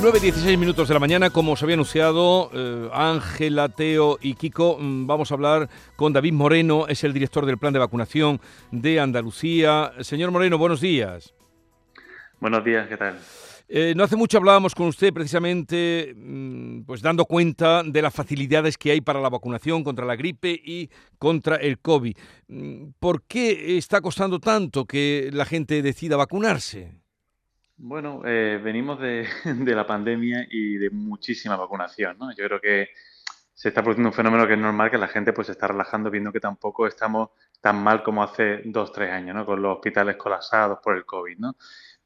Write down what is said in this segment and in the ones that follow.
9.16 minutos de la mañana, como os había anunciado, eh, Ángela, Teo y Kiko, mm, vamos a hablar con David Moreno, es el director del plan de vacunación de Andalucía. Señor Moreno, buenos días. Buenos días, ¿qué tal? Eh, no hace mucho hablábamos con usted precisamente, mm, pues dando cuenta de las facilidades que hay para la vacunación contra la gripe y contra el COVID. Mm, ¿Por qué está costando tanto que la gente decida vacunarse? Bueno, eh, venimos de, la pandemia y de muchísima vacunación, ¿no? Yo creo que se está produciendo un fenómeno que es normal, que la gente pues se está relajando viendo que tampoco estamos tan mal como hace dos, tres años, ¿no? Con los hospitales colapsados por el COVID, ¿no?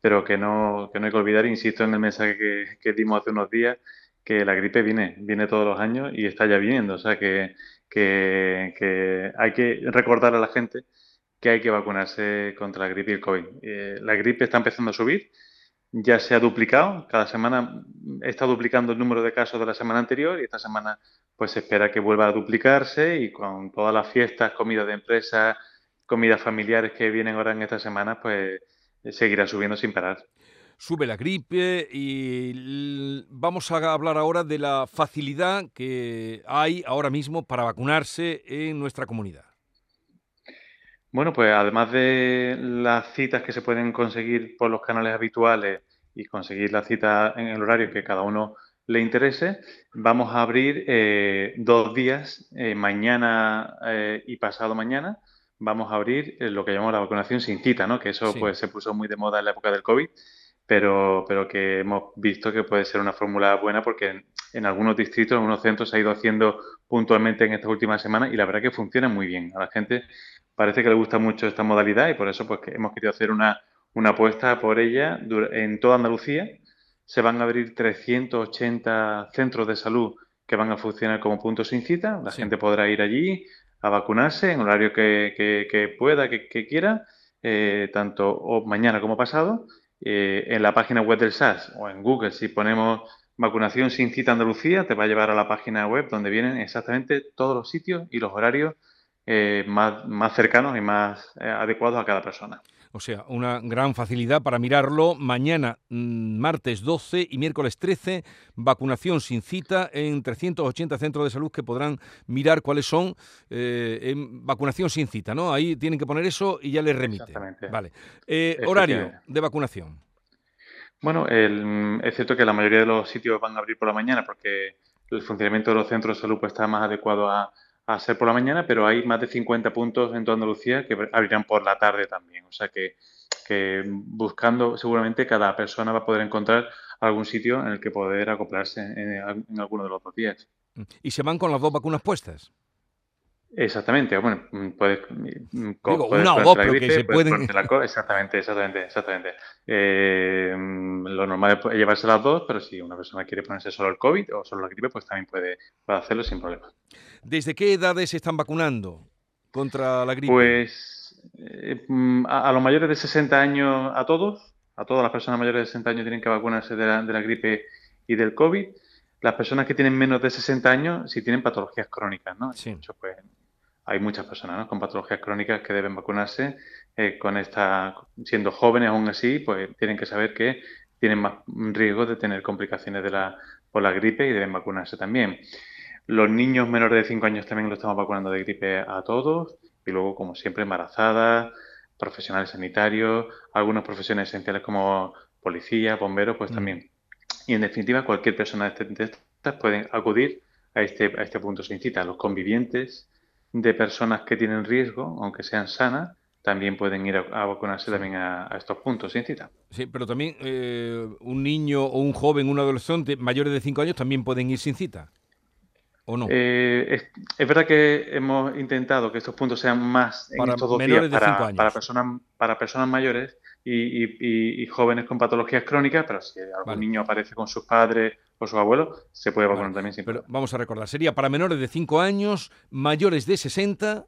Pero que no, que no hay que olvidar, insisto en el mensaje que, que dimos hace unos días, que la gripe viene, viene todos los años y está ya viniendo. O sea que, que, que hay que recordar a la gente que hay que vacunarse contra la gripe y el COVID. Eh, la gripe está empezando a subir, ya se ha duplicado. Cada semana está duplicando el número de casos de la semana anterior y esta semana pues se espera que vuelva a duplicarse y con todas las fiestas, comidas de empresa, comidas familiares que vienen ahora en esta semana, pues seguirá subiendo sin parar. Sube la gripe y vamos a hablar ahora de la facilidad que hay ahora mismo para vacunarse en nuestra comunidad. Bueno, pues además de las citas que se pueden conseguir por los canales habituales y conseguir la cita en el horario que cada uno le interese, vamos a abrir eh, dos días, eh, mañana eh, y pasado mañana, vamos a abrir lo que llamamos la vacunación sin cita, ¿no? Que eso sí. pues se puso muy de moda en la época del COVID, pero, pero que hemos visto que puede ser una fórmula buena porque en, en, algunos distritos, en algunos centros se ha ido haciendo puntualmente en estas últimas semanas y la verdad que funciona muy bien. A la gente parece que le gusta mucho esta modalidad y por eso pues hemos querido hacer una, una apuesta por ella en toda Andalucía. Se van a abrir 380 centros de salud que van a funcionar como puntos sin cita. La sí. gente podrá ir allí a vacunarse en horario que, que, que pueda, que, que quiera, eh, tanto mañana como pasado. Eh, en la página web del SAS o en Google, si ponemos vacunación sin cita Andalucía, te va a llevar a la página web donde vienen exactamente todos los sitios y los horarios eh, más, más, cercanos y más eh, adecuados a cada persona. O sea, una gran facilidad para mirarlo. Mañana, mmm, martes 12 y miércoles 13, vacunación sin cita en 380 centros de salud que podrán mirar cuáles son eh, en vacunación sin cita, ¿no? Ahí tienen que poner eso y ya les remite. Exactamente. Vale. Horario de vacunación. Bueno, el, es cierto que la mayoría de los sitios van a abrir por la mañana porque el funcionamiento de los centros de salud pues, está más adecuado a, a ser por la mañana, pero hay más de 50 puntos en toda Andalucía que abrirán por la tarde también. O sea que, que, buscando, seguramente cada persona va a poder encontrar algún sitio en el que poder acoplarse en, en alguno de los dos días. ¿Y se van con las dos vacunas puestas? Exactamente, bueno, puedes, Digo, puedes una o dos, pero gripe, que se pueden... exactamente, exactamente, exactamente. Eh, lo normal es llevarse las dos, pero si una persona quiere ponerse solo el COVID o solo la gripe, pues también puede, puede hacerlo sin problema. ¿Desde qué edades se están vacunando contra la gripe? Pues eh, a, a, los mayores de 60 años, a todos, a todas las personas mayores de 60 años tienen que vacunarse de la, de la gripe y del COVID. Las personas que tienen menos de 60 años, si tienen patologías crónicas, ¿no? Sí. Hecho, pues, hay muchas personas ¿no? con patologías crónicas que deben vacunarse eh, con esta, siendo jóvenes aún así, pues tienen que saber que tienen más riesgo de tener complicaciones de la, por la gripe y deben vacunarse también. Los niños menores de 5 años también lo estamos vacunando de gripe a todos y luego, como siempre, embarazadas, profesionales sanitarios, algunas profesiones esenciales como policía, bomberos, pues mm. también. Y en definitiva, cualquier persona de estas pueden acudir a este, a este punto sin cita. Los convivientes, de personas que tienen riesgo, aunque sean sanas, también pueden ir a, a vacunarse también a, a, estos puntos sin cita. Sí, pero también eh, un niño o un joven, un adolescente mayores de 5 años también pueden ir sin cita. ¿O no? Eh, es, es, verdad que hemos intentado que estos puntos sean más para en estos dos días para, personas, para personas mayores y, y, y, jóvenes con patologías crónicas, pero si algún Vale. niño aparece con sus padres o sus abuelos, se puede vacunar Vale, también sin Pero vamos a recordar, sería para menores de 5 años, mayores de 60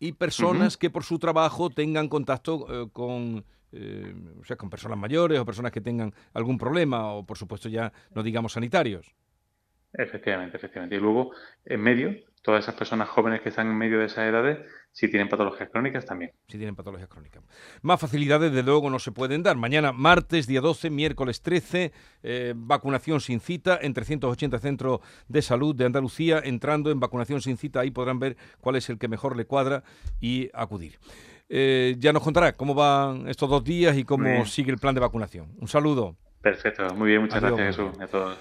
y personas que por su trabajo tengan contacto eh, con, eh, o sea, con personas mayores o personas que tengan algún problema o, por supuesto, ya no digamos sanitarios. Efectivamente, efectivamente. Y luego, en medio, todas esas personas jóvenes que están en medio de esas edades, si tienen patologías crónicas también. Si tienen patologías crónicas. Más facilidades, de luego, no se pueden dar. Mañana, martes, día 12, miércoles 13, eh, vacunación sin cita en 380 centros de salud de Andalucía. Entrando en vacunación sin cita, ahí podrán ver cuál es el que mejor le cuadra y acudir. Eh, ya nos contará cómo van estos dos días y cómo sigue el plan de vacunación. Un saludo. Perfecto, muy bien, muchas gracias Jesús a todos.